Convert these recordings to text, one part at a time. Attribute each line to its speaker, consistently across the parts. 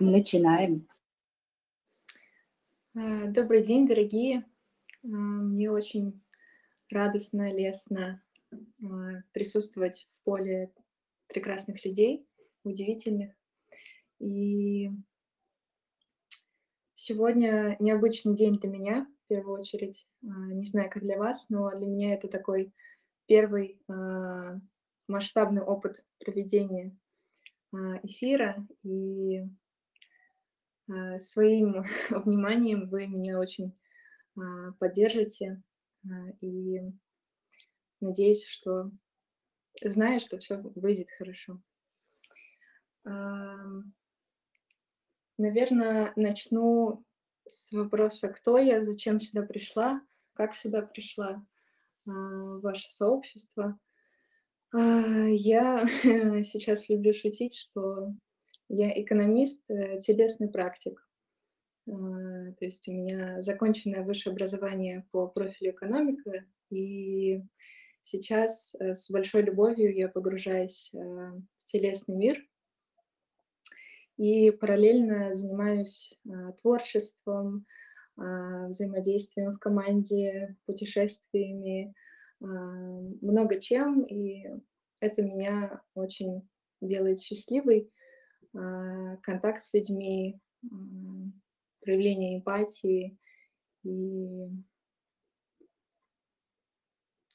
Speaker 1: Начинаем.
Speaker 2: А, добрый день, дорогие. А, мне очень радостно, лестно а, присутствовать в поле прекрасных людей, удивительных. И сегодня необычный день для меня, в первую очередь. Не знаю, как для вас, но для меня это такой первый масштабный опыт проведения эфира. И своим вниманием вы меня очень поддержите. И надеюсь, что знаю, что все выйдет хорошо. Наверное, начну с вопроса, кто я, зачем сюда пришла, как сюда пришла в ваше сообщество. Я сейчас люблю шутить, что я экономист, э, телесный практик. То есть у меня законченное высшее образование по профилю экономика, и сейчас э, с большой любовью я погружаюсь э, в телесный мир и параллельно занимаюсь э, творчеством, взаимодействием в команде, путешествиями, много чем, и это меня очень делает счастливой. Контакт с людьми, проявление эмпатии и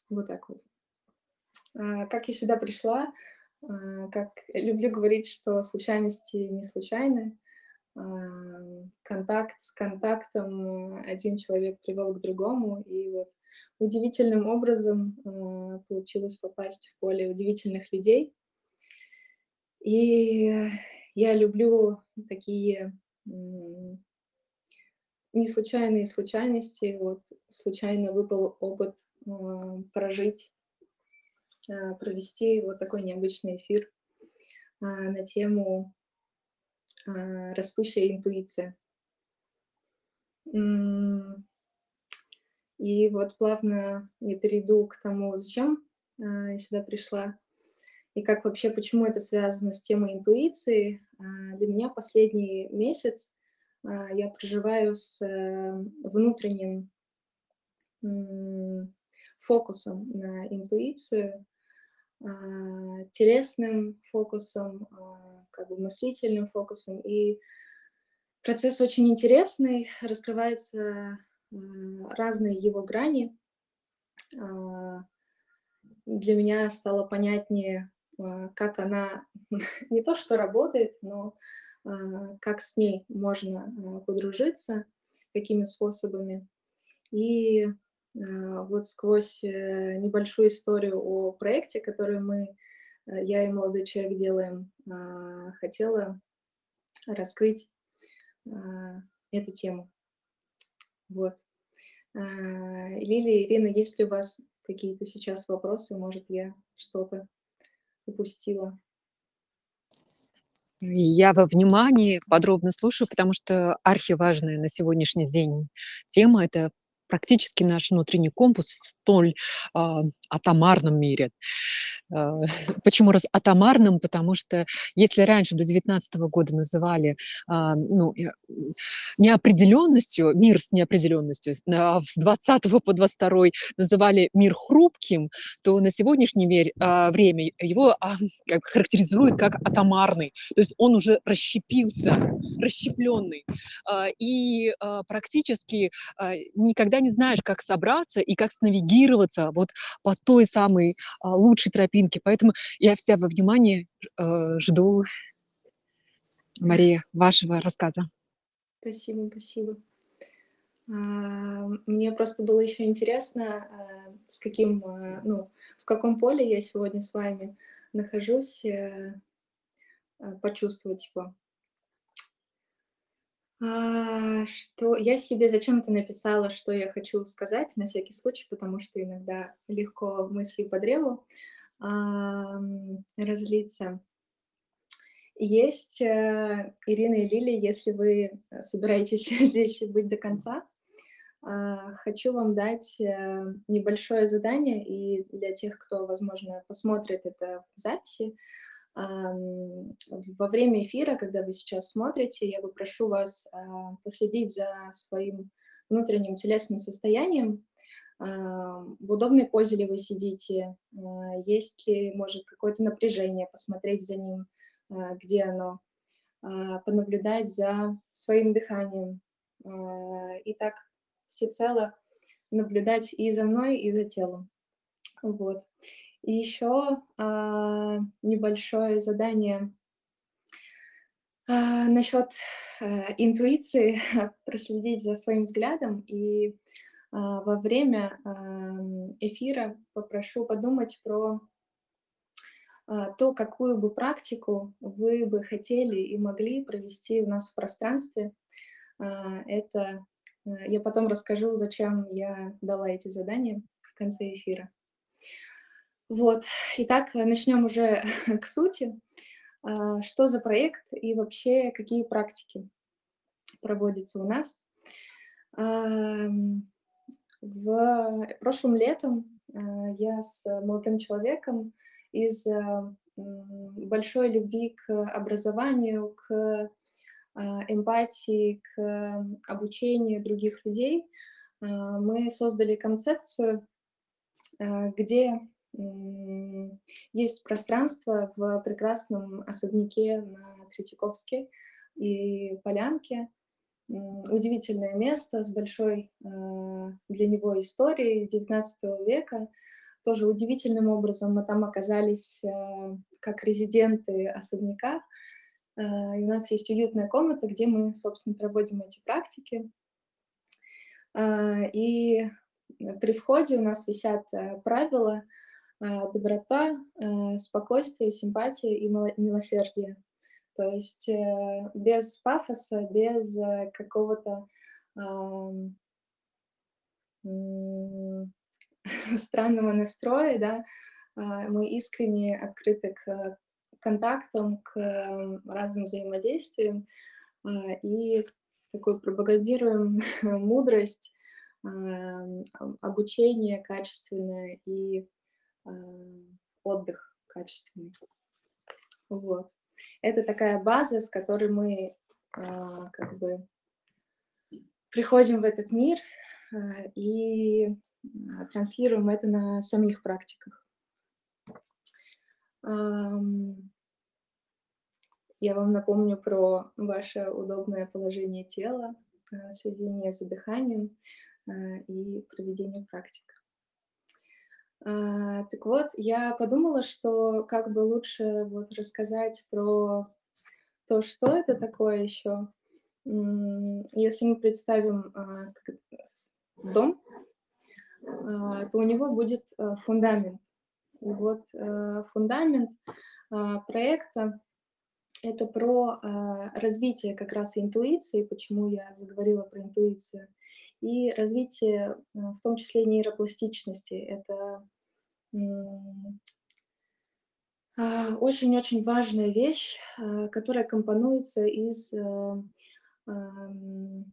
Speaker 2: вот так вот. А, как я сюда пришла? А, как люблю говорить, что случайности не случайны. А, контакт с контактом один человек привел к другому, и вот удивительным образом получилось попасть в поле удивительных людей. И я люблю такие не случайные случайности. Вот случайно выпал опыт а, прожить, а, провести вот такой необычный эфир а, на тему растущая интуиция. И вот плавно я перейду к тому, зачем я сюда пришла, и как вообще, почему это связано с темой интуиции. Для меня последний месяц я проживаю с э, внутренним фокусом на интуицию, а, телесным фокусом, а, как бы мыслительным фокусом. И процесс очень интересный, раскрываются разные его грани. А, для меня стало понятнее, как она не то что работает, но как с ней можно подружиться, какими способами. И а, вот сквозь э, небольшую историю о проекте, который мы, э, я и молодой человек делаем, а, хотела раскрыть а, эту тему. Вот. Лилия, Ирина, есть ли у вас какие-то сейчас вопросы? Может, я что-то упустила?
Speaker 3: Я во внимании подробно слушаю, потому что архиважная на сегодняшний день тема– это практически наш внутренний компас в столь а, атомарном мире. А, почему раз атомарным? Потому что если раньше до 19 года называли а, ну, неопределенностью, мир с неопределенностью, а с 20 по 22 называли мир хрупким, то на сегодняшний а, время его а, как, характеризуют как атомарный. То есть он уже расщепился, расщепленный. А, и а, практически а, никогда никогда не знаешь, как собраться и как снавигироваться вот по той самой а, лучшей тропинке. Поэтому я вся во внимании э, жду, Мария, вашего рассказа.
Speaker 2: Спасибо, спасибо. А, мне просто было еще интересно, а, с каким, ну, в каком поле я сегодня с вами нахожусь, э, почувствовать его. А, что я себе зачем-то написала, что я хочу сказать, на всякий случай, потому что иногда легко мысли по древу а, разлиться. Есть э, Ирина и Лили, если вы собираетесь здесь быть до конца, а, хочу вам дать э, небольшое задание, и для тех, кто, возможно, посмотрит это в записи, Во время эфира, когда вы сейчас смотрите, я попрошу вас а, последить за своим внутренним телесным состоянием, в удобной позе ли вы сидите, есть ли, может, какое-то напряжение, посмотреть за ним, где оно, понаблюдать за своим дыханием. И так всецело наблюдать и за мной, и за телом. Вот. И еще а, небольшое задание а, насчет а, интуиции, проследить за своим взглядом и а, во время а, эфира попрошу подумать про а, то, какую бы практику вы бы хотели и могли провести у нас в пространстве. А, это Э, я потом расскажу, зачем я дала эти задания в конце эфира. Вот, итак, начнем уже к сути. А, что за проект и вообще какие практики проводятся у нас? В прошлом летом э, я с молодым человеком из э, большой любви к образованию, к а, эмпатии, к обучению других людей, а, мы создали концепцию, а, где есть пространство в прекрасном особняке на Третьяковске и Полянке. Удивительное место с большой для него историей XIX века. Тоже удивительным образом мы там оказались как резиденты особняка, Э, и у нас есть уютная комната, где мы, собственно, проводим эти практики. Э, и при входе у нас висят э, правила доброта, спокойствие, симпатия и милосердие. То есть без пафоса, без какого-то странного настроя, да, мы искренне открыты к контактам, к разным взаимодействиям а, и такой пропагандируем мудрость, обучение качественное и отдых качественный. Вот. Это такая база, с которой мы а, как бы приходим в этот мир а, и транслируем это на самих практиках. Я вам напомню про ваше удобное положение тела, э, сведение за дыханием э, и проведение практик. А, так вот, я подумала, что как бы лучше вот рассказать про то, что это такое еще. Если мы представим а, дом, а, то у него будет э, фундамент. И вот фундамент проекта это про э, развитие как раз интуиции, почему я заговорила про интуицию, и развитие, э, в том числе нейропластичности. Это очень-очень э, важная вещь, э, которая компонуется из э,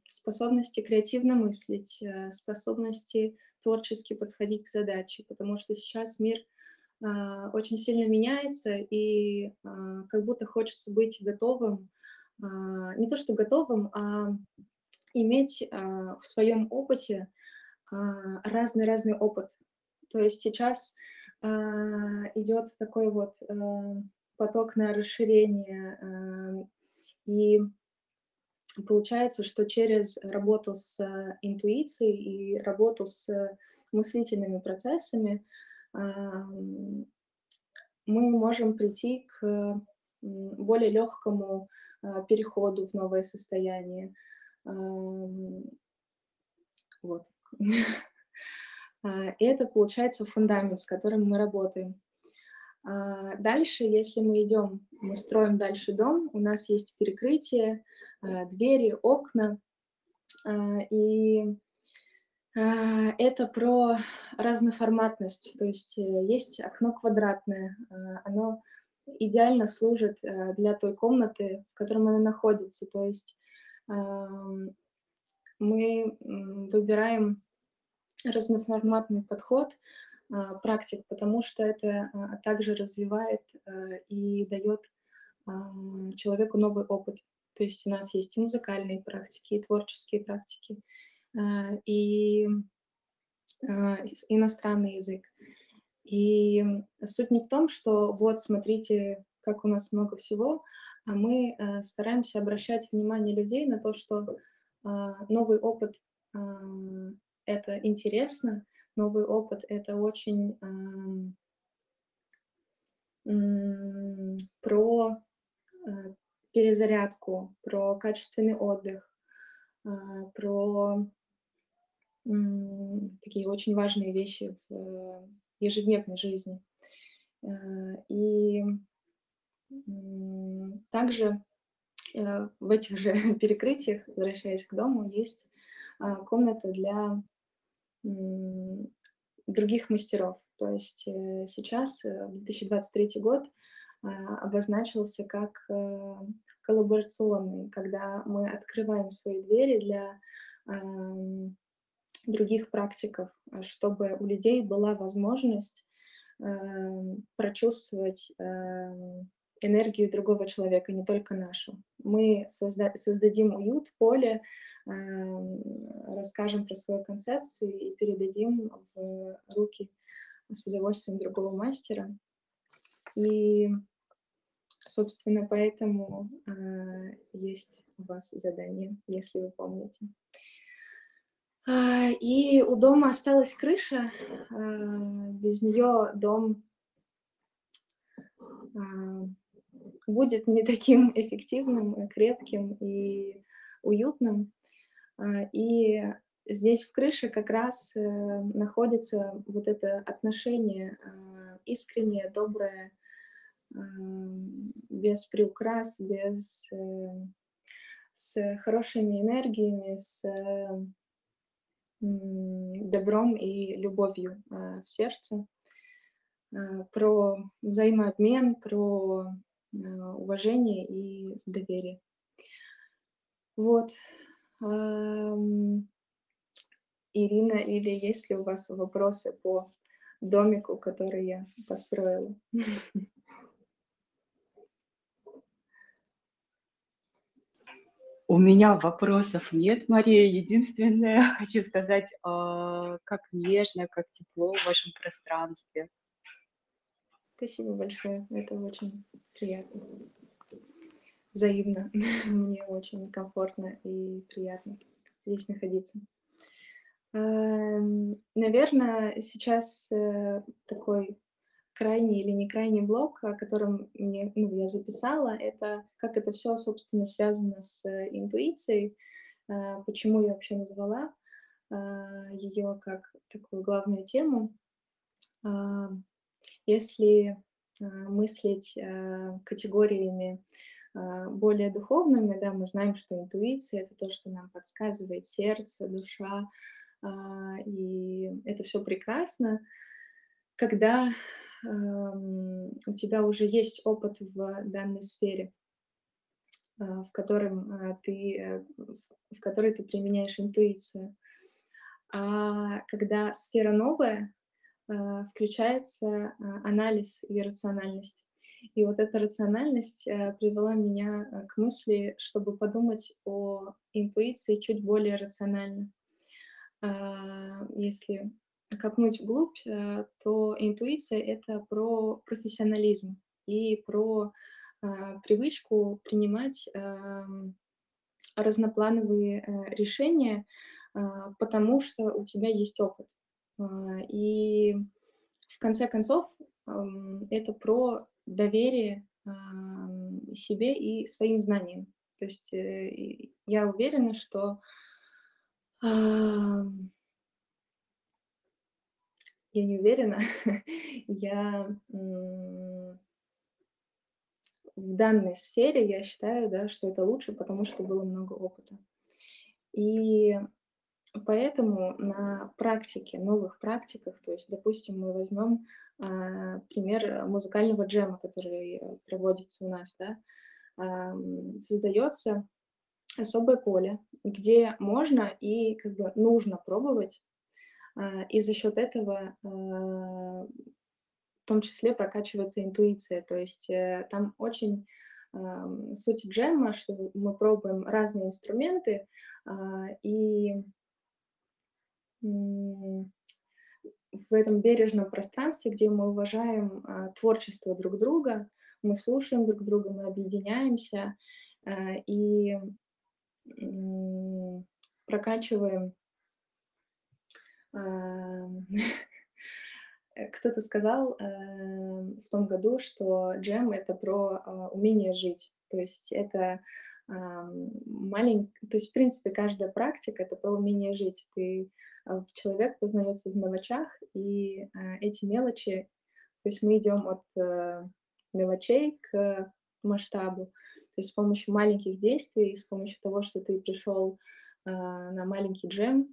Speaker 2: способности креативно мыслить, э, способности творчески подходить к задаче, потому что сейчас мир а, очень сильно меняется, и а, как будто хочется быть готовым, а, не то что готовым, а иметь в своем опыте разный-разный опыт. То есть сейчас идет такой вот поток на расширение, и получается, что через работу с интуицией и работу с мыслительными процессами мы можем прийти к более легкому а, переходу в новое состояние. Вот. А, это получается фундамент, с которым мы работаем. А, дальше, если мы идем, мы строим дальше дом, у нас есть перекрытие, двери, окна, и это про разноформатность, то есть э, есть окно квадратное, а, оно идеально служит э, для той комнаты, в которой она находится, то есть мы выбираем разноформатный подход, а, практик, потому что это а, также развивает а, и дает человеку новый опыт. То есть у нас есть и музыкальные практики, и творческие практики, и иностранный язык. И суть не в том, что вот, смотрите, как у нас много всего, а мы стараемся обращать внимание людей на то, что новый опыт — это интересно, новый опыт — это очень про э, перезарядку, про качественный отдых, про такие очень важные вещи в ежедневной жизни. Э, и также э, в этих же перекрытиях, возвращаясь к дому, есть а, комната для других мастеров. То есть э, сейчас, 2023 э, год, обозначился как э, коллаборационный, когда мы открываем свои двери для других практиков, чтобы у людей была возможность прочувствовать энергию другого человека, не только нашу. Мы созда создадим уют, поле, э, расскажем про свою концепцию и передадим в руки с удовольствием другого мастера. И, собственно, поэтому э, есть у вас задание, если вы помните. И у дома осталась крыша, без нее дом будет не таким эффективным, крепким и уютным. А, и здесь в крыше как раз э, находится вот это отношение а, искреннее, доброе, а, без приукрас, без э, с хорошими энергиями, с добром и любовью в сердце, про взаимообмен, про Э, уважение и доверие. Вот. Ирина, или есть ли у вас вопросы по домику, который я построила?
Speaker 1: У меня вопросов нет, Мария. Единственное, хочу сказать, а, как нежно, как тепло в вашем пространстве.
Speaker 2: Спасибо большое. Это очень приятно. Взаимно. Мне очень комфортно и приятно здесь находиться. Эм, наверное, сейчас э, такой крайний или не крайний блок, о котором мне, ну, я записала, это как это все, собственно, связано с интуицией, э, почему я вообще назвала э, ее как такую главную тему. Если а, мыслить а, категориями а, более духовными, да, мы знаем, что интуиция — это то, что нам подсказывает сердце, душа, и это все прекрасно, когда у тебя уже есть опыт в данной сфере, в, котором ты, э, в которой ты применяешь интуицию. А когда сфера новая, включается анализ и рациональность. И вот эта рациональность э, привела меня э, к мысли, чтобы подумать о интуиции чуть более рационально. А, если копнуть вглубь, э, то интуиция — это про профессионализм и про привычку принимать разноплановые решения, потому что у тебя есть опыт. И в конце концов это про доверие себе и своим знаниям. То есть э, я уверена, что я не уверена, я в данной сфере я считаю, да, что это лучше, потому что было много опыта. И Поэтому на практике, новых практиках, то есть, допустим, мы возьмем а, пример музыкального джема, который проводится у нас, да, создается особое поле, где можно и как бы нужно пробовать и за счет этого а, в том числе прокачивается интуиция. То есть э, там очень суть джема, что мы пробуем разные инструменты, и в этом бережном пространстве, где мы уважаем творчество друг друга, мы слушаем друг друга, мы объединяемся и прокачиваем кто-то сказал э, в том году, что джем — это про э, умение жить. То есть это э, маленький... То есть, в принципе, каждая практика — это про умение жить. Ты, э, человек познается в мелочах, и э, эти мелочи... То есть мы идем от э, мелочей к масштабу. То есть с помощью маленьких действий, с помощью того, что ты пришел э, на маленький джем,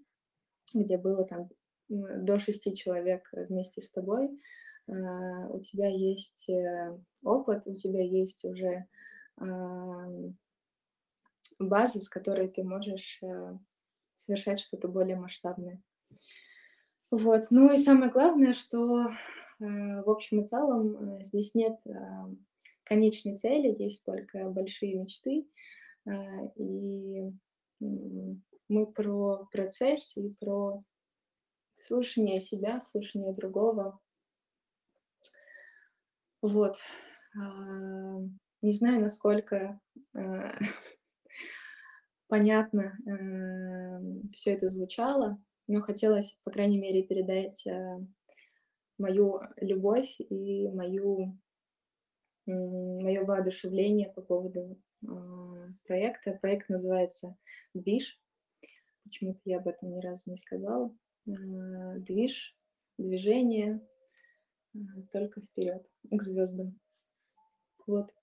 Speaker 2: где было там до шести человек вместе с тобой, а, у тебя есть э, опыт, у тебя есть уже база, с которой ты можешь э, совершать что-то более масштабное. Вот. Ну и самое главное, что э, в общем и целом здесь нет конечной цели, есть только большие мечты. И мы про процесс и про слушание себя, слушание другого. Вот. А, не знаю, насколько а, понятно а, все это звучало, но хотелось, по крайней мере, передать мою любовь и мою, мое воодушевление по поводу проекта. Проект называется «Движ». Почему-то я об этом ни разу не сказала. Э, движ, движение, э, только вперед, к звездам. Вот.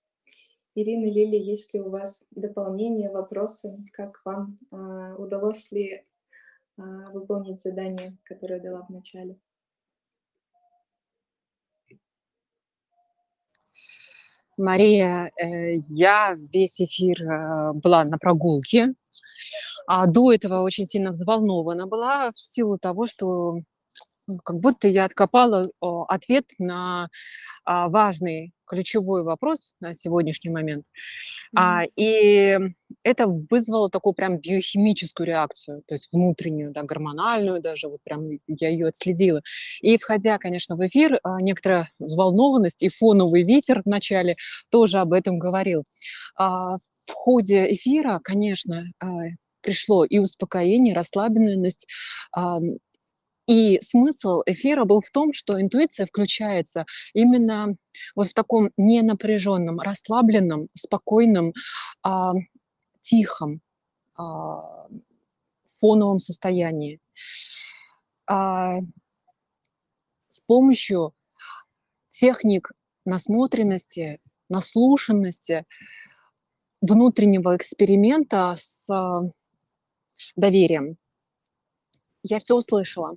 Speaker 2: Ирина, Лили, есть ли у вас дополнения, вопросы? Как вам? А, удалось ли выполнить задание, которое дала в начале?
Speaker 3: Мария, э, я весь эфир была на прогулке, а до этого очень сильно взволнована была в силу того, что как будто я откопала ответ на а, важный ключевой вопрос на сегодняшний момент. Mm-hmm. И это вызвало такую прям биохимическую реакцию, то есть внутреннюю, да, гормональную даже, вот прям я ее отследила. И входя, конечно, в эфир, а, некоторая взволнованность и фоновый ветер в начале тоже об этом говорил. В ходе эфира, конечно, пришло и успокоение, и расслабленность. И смысл эфира был в том, что интуиция включается именно вот в таком ненапряженном, расслабленном, спокойном, а, тихом а, фоновом состоянии. А, с помощью техник насмотренности, наслушанности, внутреннего эксперимента с доверием. Я все услышала.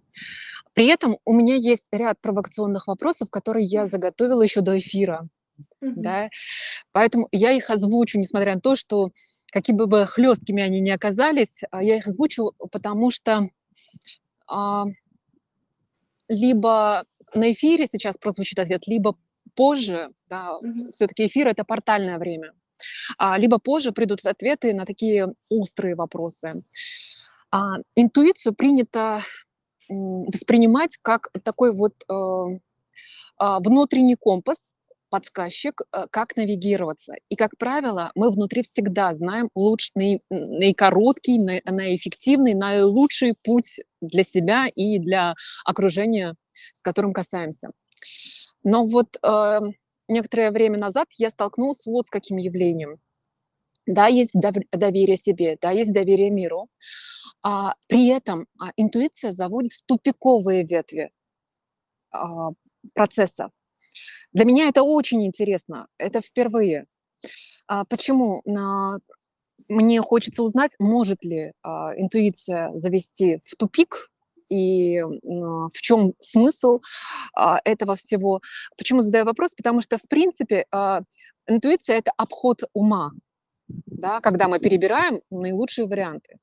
Speaker 3: При этом у меня есть ряд провокационных вопросов, которые я заготовила еще до эфира. Mm-hmm. Да? Поэтому я их озвучу, несмотря на то, что какими бы хлесткими они ни оказались, а, я их озвучу, потому что а, либо на эфире сейчас прозвучит ответ, либо позже, да, mm-hmm. все-таки эфир это портальное время. А, либо позже придут ответы на такие острые вопросы. А, интуицию принято воспринимать как такой вот э, а, внутренний компас, подсказчик, э, как навигироваться. И, как правило, мы внутри всегда знаем лучший, наи, наикороткий, на, наэффективный, наилучший путь для себя и для окружения, с которым касаемся. Но вот э, некоторое время назад я столкнулась вот с каким явлением. Да, есть доверие себе, да, есть доверие миру. А, при этом а, интуиция заводит в тупиковые ветви а, процесса. Для меня это очень интересно, это впервые. А, почему? На... Мне хочется узнать, может ли а, интуиция завести в тупик и в чем смысл а, этого всего. Почему задаю вопрос? Потому что, в принципе, а, интуиция – это обход ума, да, когда мы перебираем наилучшие варианты.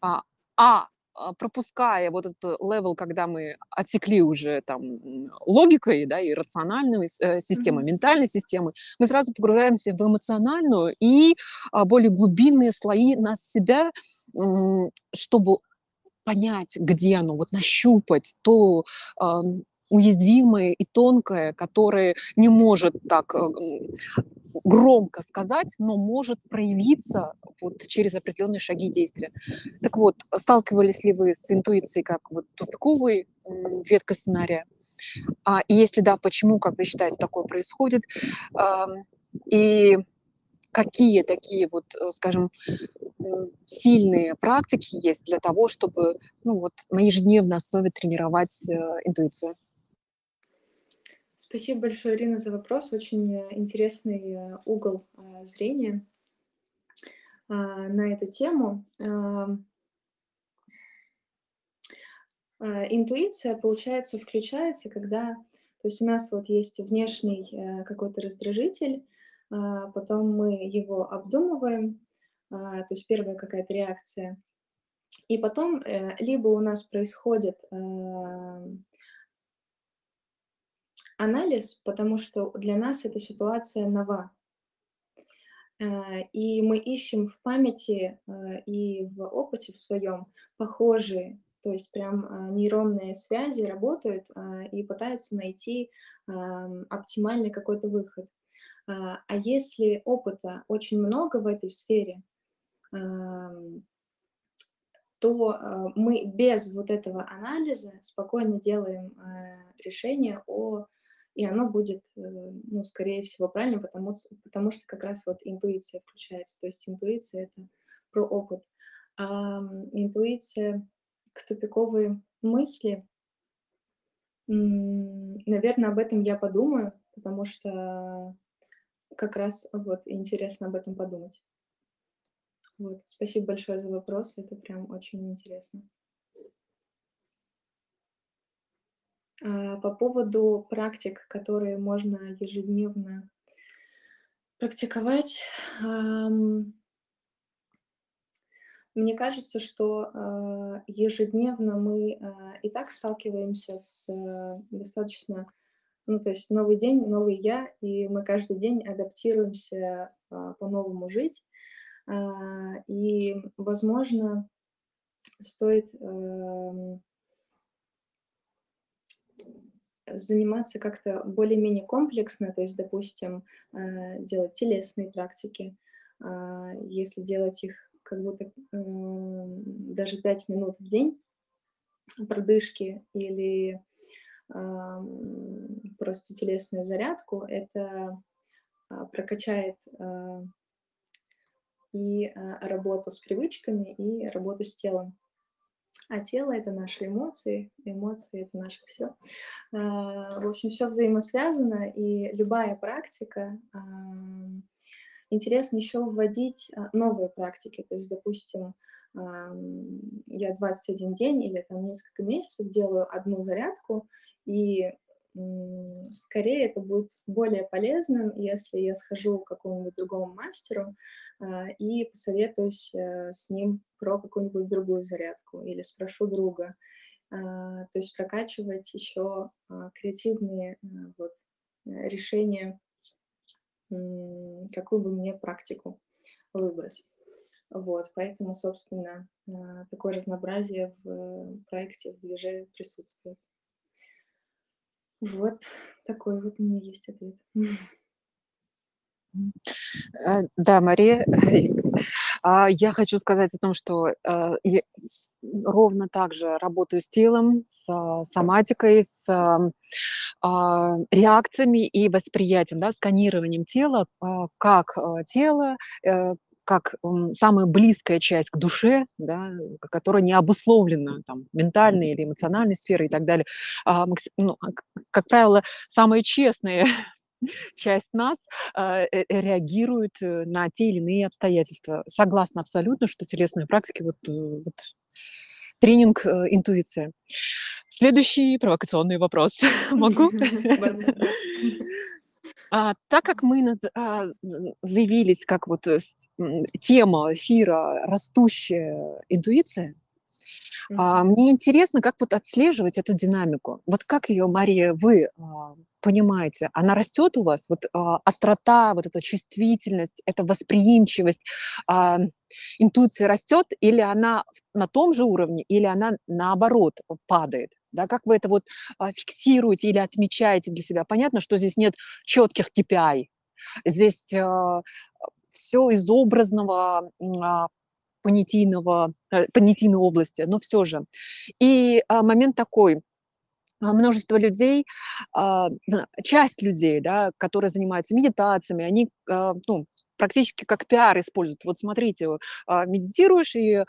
Speaker 3: А, а а, пропуская вот этот level, когда мы отсекли уже там логикой, да, и рациональной э, системой,
Speaker 2: Мгм.
Speaker 3: ментальной системой, мы сразу погружаемся в эмоциональную и а, более глубинные слои нас себя, чтобы понять, где оно, вот нащупать то уязвимое и тонкое, которое не может так э, громко сказать, но может проявиться вот через определенные шаги действия. Так вот, сталкивались ли вы с интуицией как вот тупиковой веткой сценария? А, если да, почему, как вы считаете, такое происходит? И какие такие вот, э, скажем, сильные практики есть для того, чтобы ну, вот, на ежедневной основе тренировать э, интуицию?
Speaker 2: Спасибо большое, Ирина, за вопрос. Очень э, интересный э, угол а, зрения а, на эту тему. А, Интуиция, получается, включается, когда... То есть у нас вот есть внешний э, какой-то раздражитель, а, потом мы его обдумываем, то есть первая какая-то реакция, и потом э, либо у нас происходит анализ, потому что для нас эта ситуация нова. Э, И мы ищем в памяти э, и в опыте в своем похожие, то есть прям а, нейронные связи работают и пытаются найти ам, оптимальный какой-то выход. А если опыта очень много в этой сфере, ам, то мы без вот этого анализа спокойно делаем решение о и оно будет, э, ну, скорее всего, правильно, потому, потому что как раз вот интуиция включается. То есть интуиция это про опыт. А интуиция к тупиковой мысли, наверное, об этом я подумаю, потому что как раз вот интересно об этом подумать. Вот. Спасибо большое за вопрос, это прям очень интересно. А, По поводу практик, которые можно ежедневно практиковать, мне кажется, что а, ежедневно мы а, и так сталкиваемся с а, достаточно, ну, то есть новый день, новый я, и мы каждый день адаптируемся а, по-новому жить. А, И, возможно, стоит заниматься как-то более-менее комплексно, то есть, допустим, э, делать телесные практики, а, если делать их как будто м, даже 5 минут в день продышки или просто телесную зарядку, это а, прокачает а, и а, работу с привычками, и работу с телом. А тело это наши эмоции, эмоции это наше все. В общем, все взаимосвязано, и любая практика. Интересно еще вводить а, новые практики. То есть, допустим, я 21 день или там несколько месяцев делаю одну зарядку, и скорее это будет более полезным, если я схожу к какому-нибудь другому мастеру а, и посоветуюсь э, с ним про какую-нибудь другую зарядку или спрошу друга. А, То есть прокачивать еще а, креативные а, вот, э, решения, какую бы мне практику выбрать. Вот, поэтому, собственно, такое разнообразие в э, проекте, в движе присутствует. Вот такой вот у меня есть ответ.
Speaker 3: Э, Да, Мария, а, я хочу сказать о том, что э, я ровно так же работаю с телом, с а, соматикой, с ам, а, реакциями и восприятием, да, сканированием тела, как тело, э, как самая близкая часть к душе, да, которая не обусловлена там, ментальной или эмоциональной сферой и так далее. А, ну, а, как правило, самая честная часть нас а, э, э, реагирует э, на те или иные обстоятельства. Согласна абсолютно, что телесные практики, вот, э, вот тренинг э, интуиция. Следующий провокационный вопрос. Могу? А, так как мы наз- а, заявились как вот э, тема эфира «Растущая интуиция», А, мне интересно, как вот отслеживать эту динамику. Вот как ее, Мария, вы а, понимаете? Она растет у вас? Вот а, острота, вот эта чувствительность, эта восприимчивость, а, интуиция растет или она на том же уровне, или она наоборот падает? Да, как вы это вот а, фиксируете или отмечаете для себя? Понятно, что здесь нет четких KPI. Здесь а, все из образного а, понятийного, э, понятийной области, но все же. И момент такой, множество людей, часть людей, да, которые занимаются медитациями, они ну, практически как пиар используют. Вот смотрите, медитируешь, и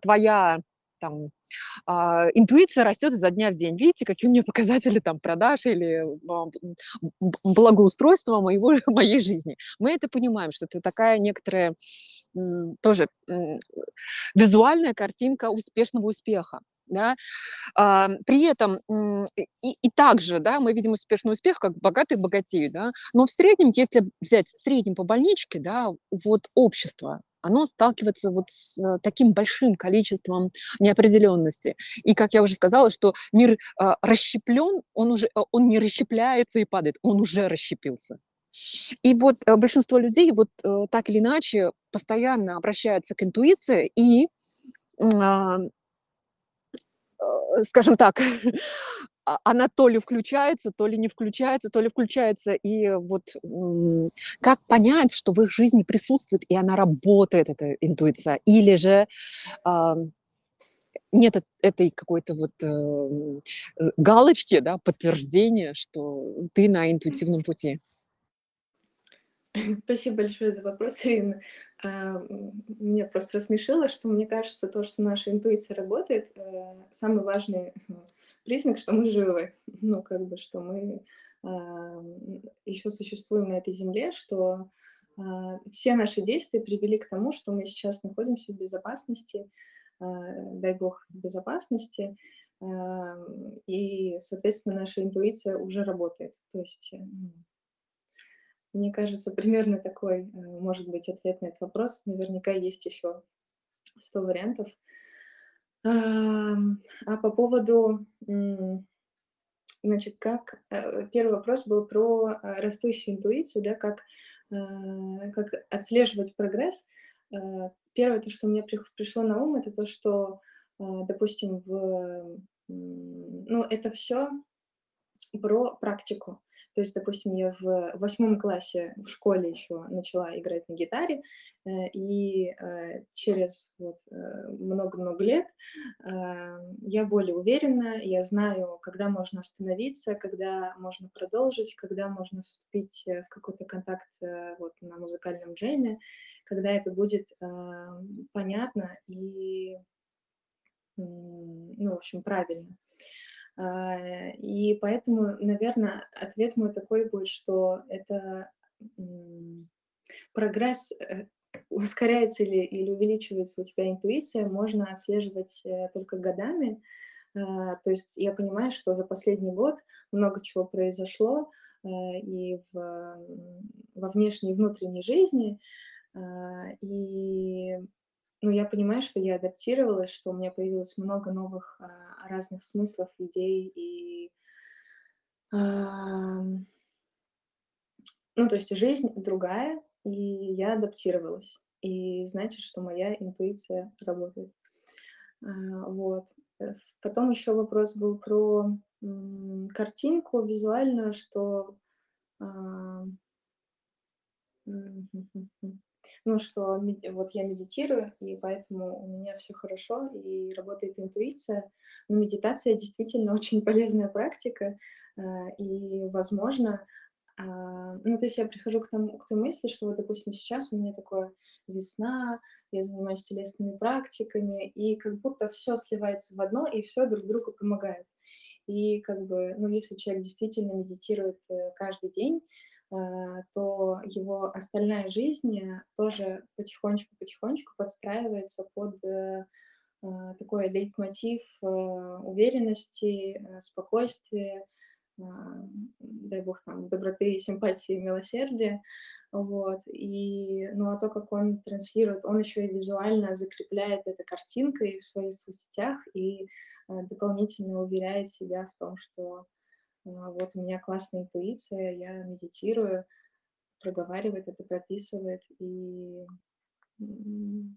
Speaker 3: твоя там, а, интуиция растет изо дня в день. Видите, какие у меня показатели там продаж или а, благоустройства моего, моей жизни. Мы это понимаем, что это такая некоторая м, тоже м, визуальная картинка успешного успеха. Да? А, при этом и, и также да, мы видим успешный успех, как богатые богатеют. Да? Но в среднем, если взять среднем по больничке, да, вот общество, оно сталкивается вот с э, таким большим количеством неопределенности. И, как я уже сказала, что мир э, расщеплен, он уже э, он не расщепляется и падает, он уже расщепился. И вот э, большинство людей вот э, так или иначе постоянно обращаются к интуиции и, а, скажем так, а, она то ли включается, то ли не включается, то ли включается. И вот как понять, что в их жизни присутствует, и она работает, эта интуиция, или же а, нет этой какой-то вот э, галочки, да, подтверждения, что ты на интуитивном пути.
Speaker 2: Спасибо большое за вопрос, Ирина. А, меня просто рассмешило, что мне кажется, то, что наша интуиция работает, э, самый важный признак, что мы живы, ну, как бы, что мы а, еще существуем на этой земле, что а, все наши действия привели к тому, что мы сейчас находимся в безопасности, а, дай бог, в безопасности, и, соответственно, наша интуиция уже работает. То есть, э, мне кажется, примерно такой, э, может быть, ответ на этот вопрос. Наверняка есть еще 100 вариантов. А по поводу, значит, как э, первый вопрос был про э, растущую интуицию, да, как, э, как отслеживать прогресс. Первое, то, что мне пришло на ум, это то, что, допустим, в, ну, это все про практику. То есть, допустим, я в восьмом классе в школе еще начала играть на гитаре, э, и э, через вот э, много-много лет я более уверена, я знаю, когда можно остановиться, когда можно продолжить, когда можно вступить в какой-то контакт вот на музыкальном джеме, когда это будет понятно и, ну, в общем, правильно. А, и поэтому, наверное, ответ мой такой будет, что это прогресс э, ускоряется или, или увеличивается у тебя интуиция, можно отслеживать э, только годами. То есть я понимаю, что за последний год много чего произошло э, и в, во внешней и внутренней жизни, и ну, я понимаю, что я адаптировалась, что у меня появилось много новых а, разных смыслов, идей и... А, ну, то есть жизнь другая, и я адаптировалась. И значит, что моя интуиция работает. А, вот. Э, потом еще вопрос был про картинку визуальную, что... А, ну, что вот я медитирую, и поэтому у меня все хорошо, и работает интуиция. Но медитация действительно очень полезная практика, а, и, возможно, а, ну, то есть я прихожу к, тому, к той мысли, что вот, допустим, сейчас у меня такое весна, я занимаюсь телесными практиками, и как будто все сливается в одно, и все друг другу помогает. И как бы, ну, если человек действительно медитирует э, каждый день, Э, то его остальная жизнь э, тоже потихонечку-потихонечку подстраивается под э, такой лейтмотив уверенности, спокойствия, дай бог там доброты, симпатии, милосердия. Вот. И, ну, а то, как он транслирует, он еще и визуально закрепляет это картинкой в своих соцсетях и э, дополнительно уверяет себя в том, что э, вот у меня классная интуиция, я медитирую, проговаривает это, прописывает, и ну,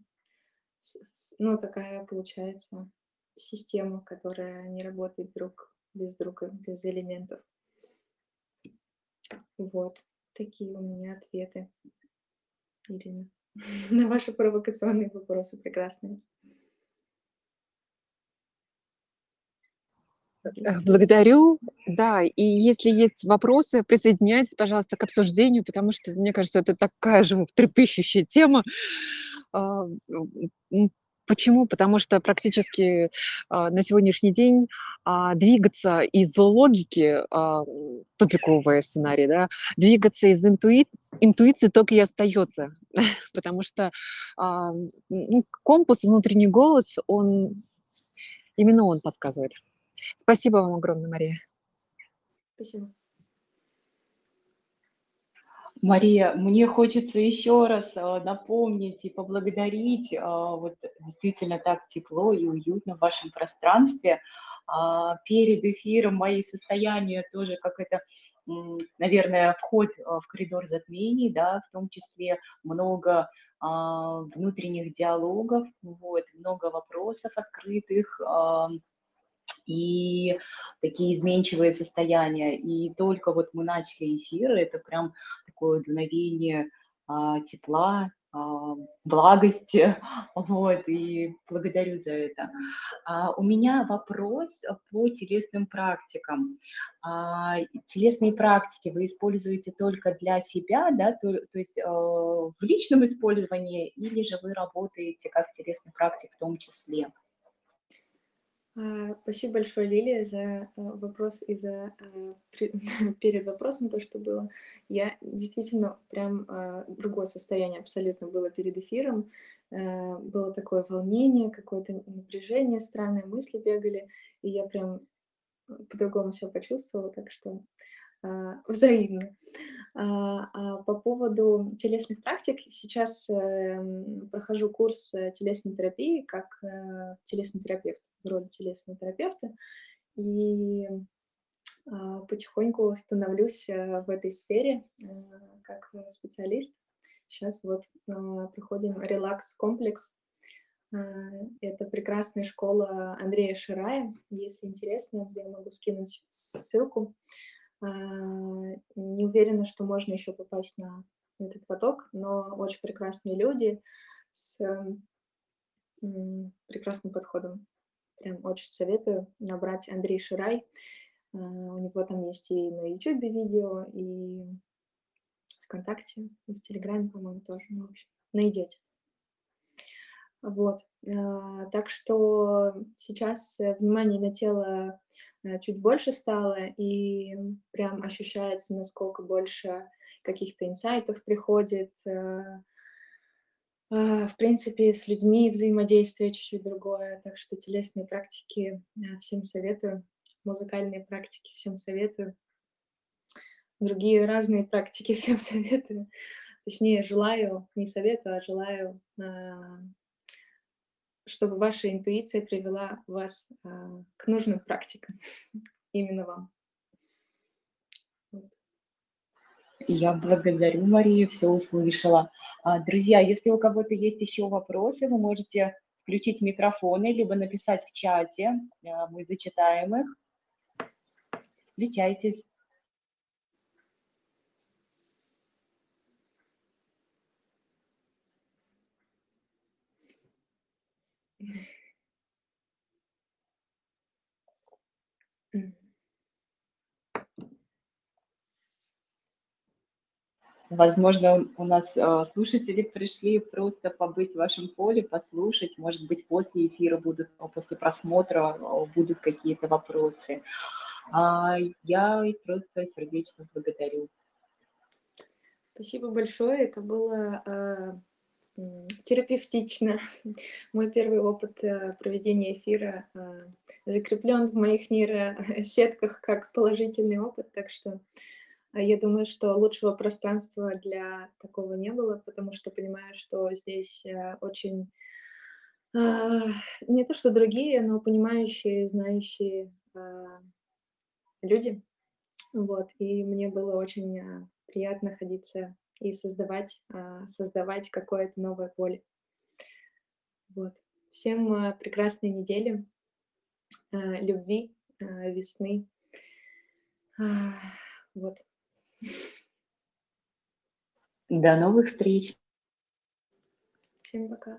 Speaker 2: такая получается система, которая не работает друг без друга, без элементов. Вот такие у меня ответы, Ирина, на ваши провокационные вопросы прекрасные.
Speaker 3: Благодарю. Да, и если есть вопросы, присоединяйтесь, пожалуйста, к обсуждению, потому что, мне кажется, это такая же трепещущая тема. А, Почему? Потому что практически а, на сегодняшний день а, двигаться из логики, тупиковый сценарий, да, двигаться из интуи... интуиции только и остается. Потому что ну, компас, внутренний голос, он именно он подсказывает. Спасибо вам огромное, Мария.
Speaker 2: Спасибо.
Speaker 1: Мария, мне хочется еще раз а, напомнить и поблагодарить. а, Вот действительно так тепло и уютно в вашем пространстве. А, Перед эфиром мои состояния тоже как это, наверное, вход а, в коридор затмений, да, в том числе много а, внутренних диалогов, вот, много вопросов открытых, и такие изменчивые состояния. И только вот мы начали эфир, это прям такое дуновение а, тепла, а, благости, вот, и благодарю за это. А, у меня вопрос по телесным практикам. А, телесные практики вы используете только для себя, да, то, то есть а, в личном использовании, или же вы работаете как телесный практик в том числе?
Speaker 2: Спасибо большое, Лилия, за э, вопрос и за э, перед вопросом то, что было. Я действительно прям а, другое состояние абсолютно было перед эфиром. Э, было такое волнение, какое-то напряжение, странные мысли бегали, и я прям по-другому все почувствовала, так что а, взаимно. А по поводу телесных практик, сейчас эм, прохожу курс телесной терапии как телесный терапевт в роли телесного терапевта. И а, потихоньку становлюсь э, в этой сфере э, как специалист. Сейчас вот а, проходим релакс-комплекс. А, это прекрасная школа Андрея Ширая. Если интересно, я могу скинуть ссылку. Не уверена, что можно еще попасть на этот поток, но очень прекрасные люди с прекрасным подходом Прям очень советую набрать Андрей Ширай. А, у него там есть и на YouTube видео, и ВКонтакте, и в Телеграме, по-моему, тоже. Ну, в общем, найдете. Вот. А, так что сейчас внимание на тело э, чуть больше стало, и прям ощущается, насколько больше каких-то инсайтов приходит, э, в принципе, с людьми взаимодействие чуть-чуть другое, так что телесные практики всем советую, музыкальные практики всем советую, другие разные практики всем советую. Точнее, желаю, не советую, а желаю, а, чтобы ваша интуиция привела вас а, к нужным практикам, именно вам.
Speaker 1: Я благодарю, Мария, все услышала. А, друзья, если у кого-то есть еще вопросы, вы можете включить микрофоны, либо написать в чате, а, мы зачитаем их. Включайтесь. Возможно, у нас э, слушатели пришли просто побыть в вашем поле, послушать. Может быть, после эфира будут, после просмотра э, будут какие-то вопросы. А, я просто сердечно благодарю.
Speaker 2: Спасибо большое. Это было э, терапевтично. Мой первый опыт э, проведения эфира э, закреплен в моих нейросетках как положительный опыт, так что я думаю, что лучшего пространства для такого не было, потому что понимаю, что здесь э, очень а, не то что другие, но понимающие, знающие а, люди. Вот, и мне было очень а, приятно находиться и создавать, а, создавать какое-то новое поле. Вот. Всем а, прекрасной недели, а, любви, а, весны. А, вот.
Speaker 1: До новых встреч!
Speaker 2: Всем пока.